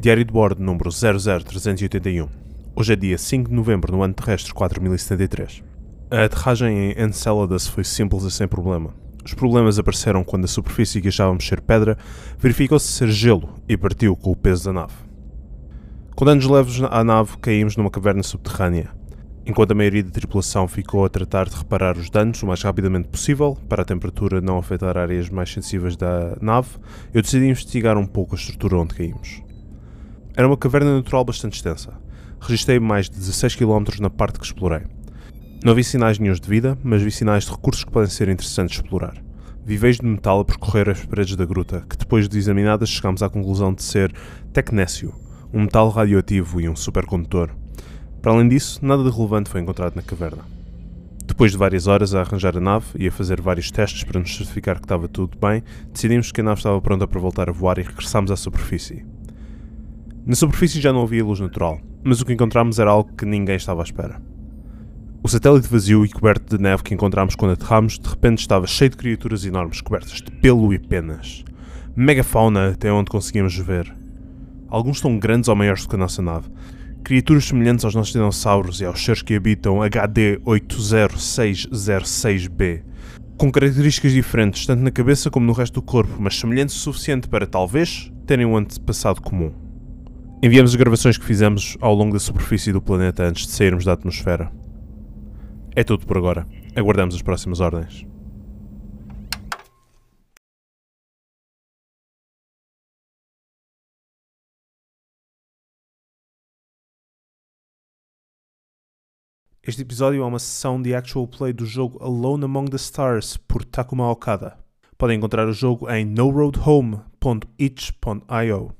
Diário de bordo número 00381. Hoje é dia 5 de novembro no ano terrestre 4073. A aterragem em Enceladus foi simples e sem problema. Os problemas apareceram quando a superfície que achávamos ser pedra verificou-se ser gelo e partiu com o peso da nave. Com danos leves à nave, caímos numa caverna subterrânea. Enquanto a maioria da tripulação ficou a tratar de reparar os danos o mais rapidamente possível, para a temperatura não afetar áreas mais sensíveis da nave, eu decidi investigar um pouco a estrutura onde caímos. Era uma caverna natural bastante extensa. Registrei mais de 16 km na parte que explorei. Não vi sinais nenhums de vida, mas vi sinais de recursos que podem ser interessantes de explorar. Vi veios de metal a percorrer as paredes da gruta, que depois de examinadas chegámos à conclusão de ser tecnécio, um metal radioativo e um supercondutor. Para além disso, nada de relevante foi encontrado na caverna. Depois de várias horas a arranjar a nave e a fazer vários testes para nos certificar que estava tudo bem, decidimos que a nave estava pronta para voltar a voar e regressámos à superfície. Na superfície já não havia luz natural, mas o que encontramos era algo que ninguém estava à espera. O satélite vazio e coberto de neve que encontramos quando aterramos de repente estava cheio de criaturas enormes cobertas de pelo e penas. Megafauna até onde conseguimos ver. Alguns tão grandes ou maiores do que a nossa nave, criaturas semelhantes aos nossos dinossauros e aos seres que habitam HD 80606b, com características diferentes tanto na cabeça como no resto do corpo, mas semelhantes o suficiente para talvez terem um antepassado comum. Enviamos as gravações que fizemos ao longo da superfície do planeta antes de sairmos da atmosfera. É tudo por agora. Aguardamos as próximas ordens. Este episódio é uma sessão de actual play do jogo Alone Among the Stars por Takuma Okada. Podem encontrar o jogo em noroadhome.itch.io.